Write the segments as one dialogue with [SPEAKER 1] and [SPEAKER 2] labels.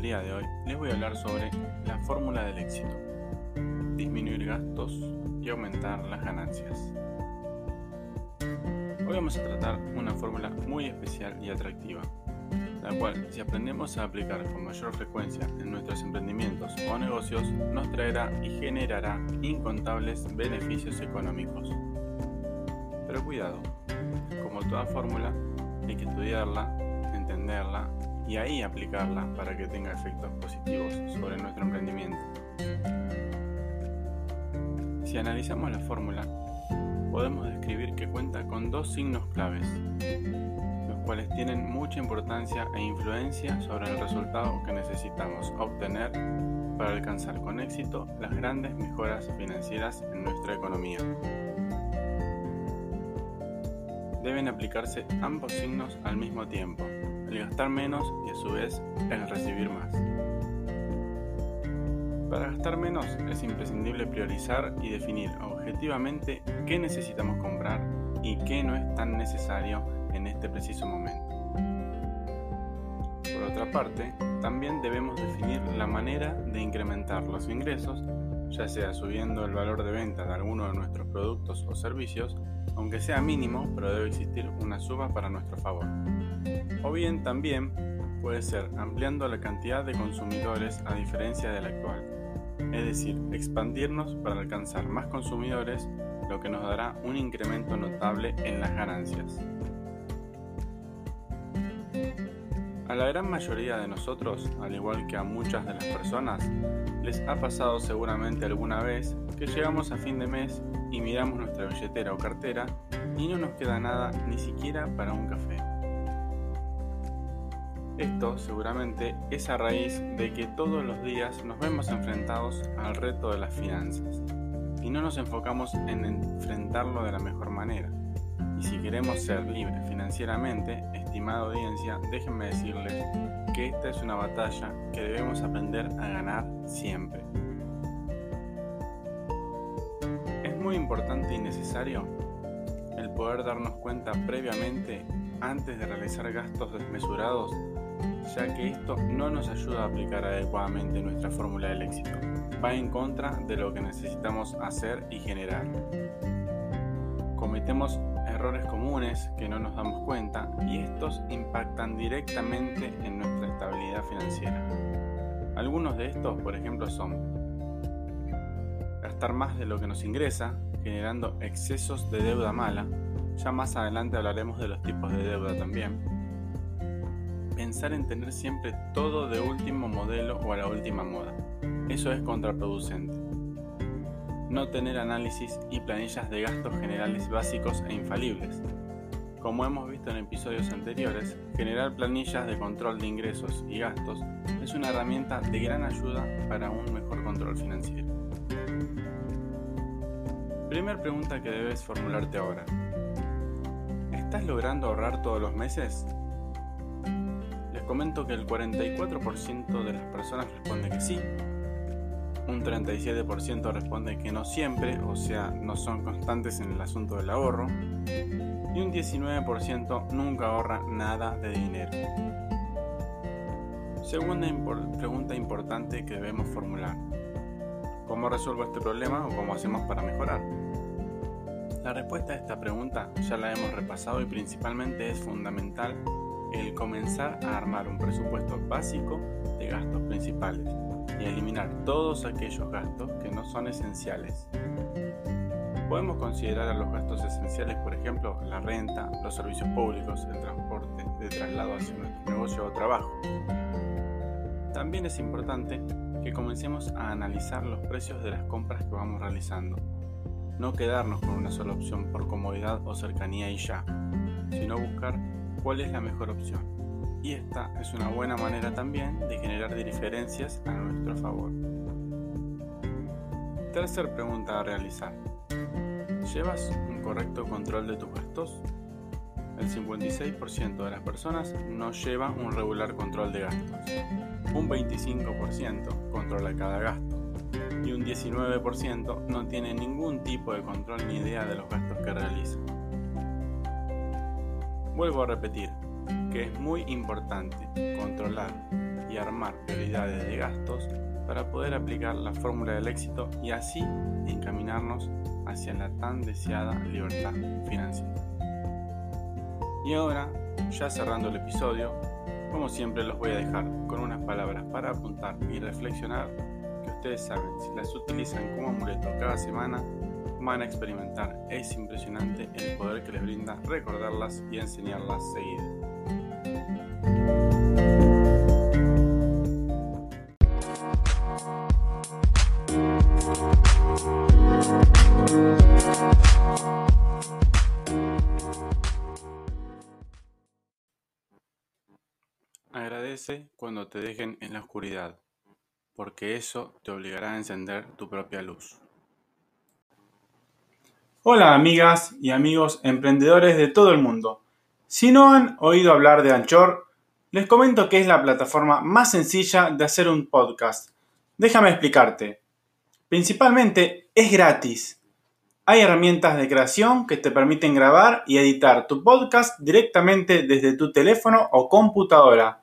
[SPEAKER 1] Del día de hoy les voy a hablar sobre la fórmula del éxito. Disminuir gastos y aumentar las ganancias. Hoy vamos a tratar una fórmula muy especial y atractiva, la cual si aprendemos a aplicar con mayor frecuencia en nuestros emprendimientos o negocios nos traerá y generará incontables beneficios económicos. Pero cuidado, como toda fórmula hay que estudiarla, entenderla y ahí aplicarla para que tenga efectos positivos sobre nuestro emprendimiento. Si analizamos la fórmula, podemos describir que cuenta con dos signos claves, los cuales tienen mucha importancia e influencia sobre el resultado que necesitamos obtener para alcanzar con éxito las grandes mejoras financieras en nuestra economía. Deben aplicarse ambos signos al mismo tiempo, el gastar menos y a su vez el recibir más. Para gastar menos es imprescindible priorizar y definir objetivamente qué necesitamos comprar y qué no es tan necesario en este preciso momento. Por otra parte, también debemos definir la manera de incrementar los ingresos, ya sea subiendo el valor de venta de alguno de nuestros productos o servicios, aunque sea mínimo, pero debe existir una suba para nuestro favor. O bien también puede ser ampliando la cantidad de consumidores a diferencia del actual, es decir, expandirnos para alcanzar más consumidores, lo que nos dará un incremento notable en las ganancias. A la gran mayoría de nosotros, al igual que a muchas de las personas, les ha pasado seguramente alguna vez que llegamos a fin de mes y miramos nuestra billetera o cartera y no nos queda nada ni siquiera para un café. Esto seguramente es a raíz de que todos los días nos vemos enfrentados al reto de las finanzas y no nos enfocamos en enfrentarlo de la mejor manera. Y si queremos ser libres financieramente, estimada audiencia, déjenme decirles que esta es una batalla que debemos aprender a ganar siempre. Es muy importante y necesario el poder darnos cuenta previamente antes de realizar gastos desmesurados, ya que esto no nos ayuda a aplicar adecuadamente nuestra fórmula del éxito. Va en contra de lo que necesitamos hacer y generar. Cometemos errores comunes que no nos damos cuenta y estos impactan directamente en nuestra estabilidad financiera. Algunos de estos, por ejemplo, son gastar más de lo que nos ingresa, generando excesos de deuda mala. Ya más adelante hablaremos de los tipos de deuda también. Pensar en tener siempre todo de último modelo o a la última moda. Eso es contraproducente no tener análisis y planillas de gastos generales básicos e infalibles. Como hemos visto en episodios anteriores, generar planillas de control de ingresos y gastos es una herramienta de gran ayuda para un mejor control financiero. Primer pregunta que debes formularte ahora. ¿Estás logrando ahorrar todos los meses? Les comento que el 44% de las personas responde que sí un 37% responde que no siempre, o sea, no son constantes en el asunto del ahorro, y un 19% nunca ahorra nada de dinero. Segunda pregunta importante que debemos formular. ¿Cómo resuelvo este problema o cómo hacemos para mejorar? La respuesta a esta pregunta ya la hemos repasado y principalmente es fundamental el comenzar a armar un presupuesto básico de gastos principales y eliminar todos aquellos gastos que no son esenciales. Podemos considerar a los gastos esenciales, por ejemplo, la renta, los servicios públicos, el transporte de traslado hacia nuestro negocio o trabajo. También es importante que comencemos a analizar los precios de las compras que vamos realizando. No quedarnos con una sola opción por comodidad o cercanía y ya, sino buscar cuál es la mejor opción. Y esta es una buena manera también de generar diferencias a nuestro favor. Tercer pregunta a realizar. ¿Llevas un correcto control de tus gastos? El 56% de las personas no lleva un regular control de gastos un 25% controla cada gasto y un 19% no tiene ningún tipo de control ni idea de los gastos que realiza. Vuelvo a repetir que es muy importante controlar y armar prioridades de gastos para poder aplicar la fórmula del éxito y así encaminarnos hacia la tan deseada libertad financiera. Y ahora, ya cerrando el episodio, como siempre los voy a dejar con unas palabras para apuntar y reflexionar que ustedes saben, si las utilizan como amuleto cada semana, van a experimentar. Es impresionante el poder que les brinda recordarlas y enseñarlas seguidas. Cuando te dejen en la oscuridad, porque eso te obligará a encender tu propia luz.
[SPEAKER 2] Hola amigas y amigos emprendedores de todo el mundo. Si no han oído hablar de Anchor, les comento que es la plataforma más sencilla de hacer un podcast. Déjame explicarte. Principalmente es gratis. Hay herramientas de creación que te permiten grabar y editar tu podcast directamente desde tu teléfono o computadora.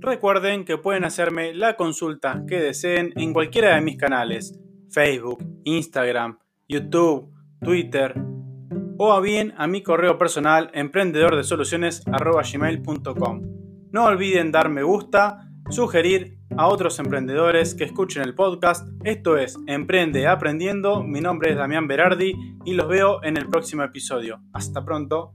[SPEAKER 2] Recuerden que pueden hacerme la consulta que deseen en cualquiera de mis canales, Facebook, Instagram, YouTube, Twitter o a bien a mi correo personal emprendedordesoluciones.com. No olviden dar me gusta, sugerir a otros emprendedores que escuchen el podcast. Esto es Emprende Aprendiendo. Mi nombre es Damián Berardi y los veo en el próximo episodio. Hasta pronto.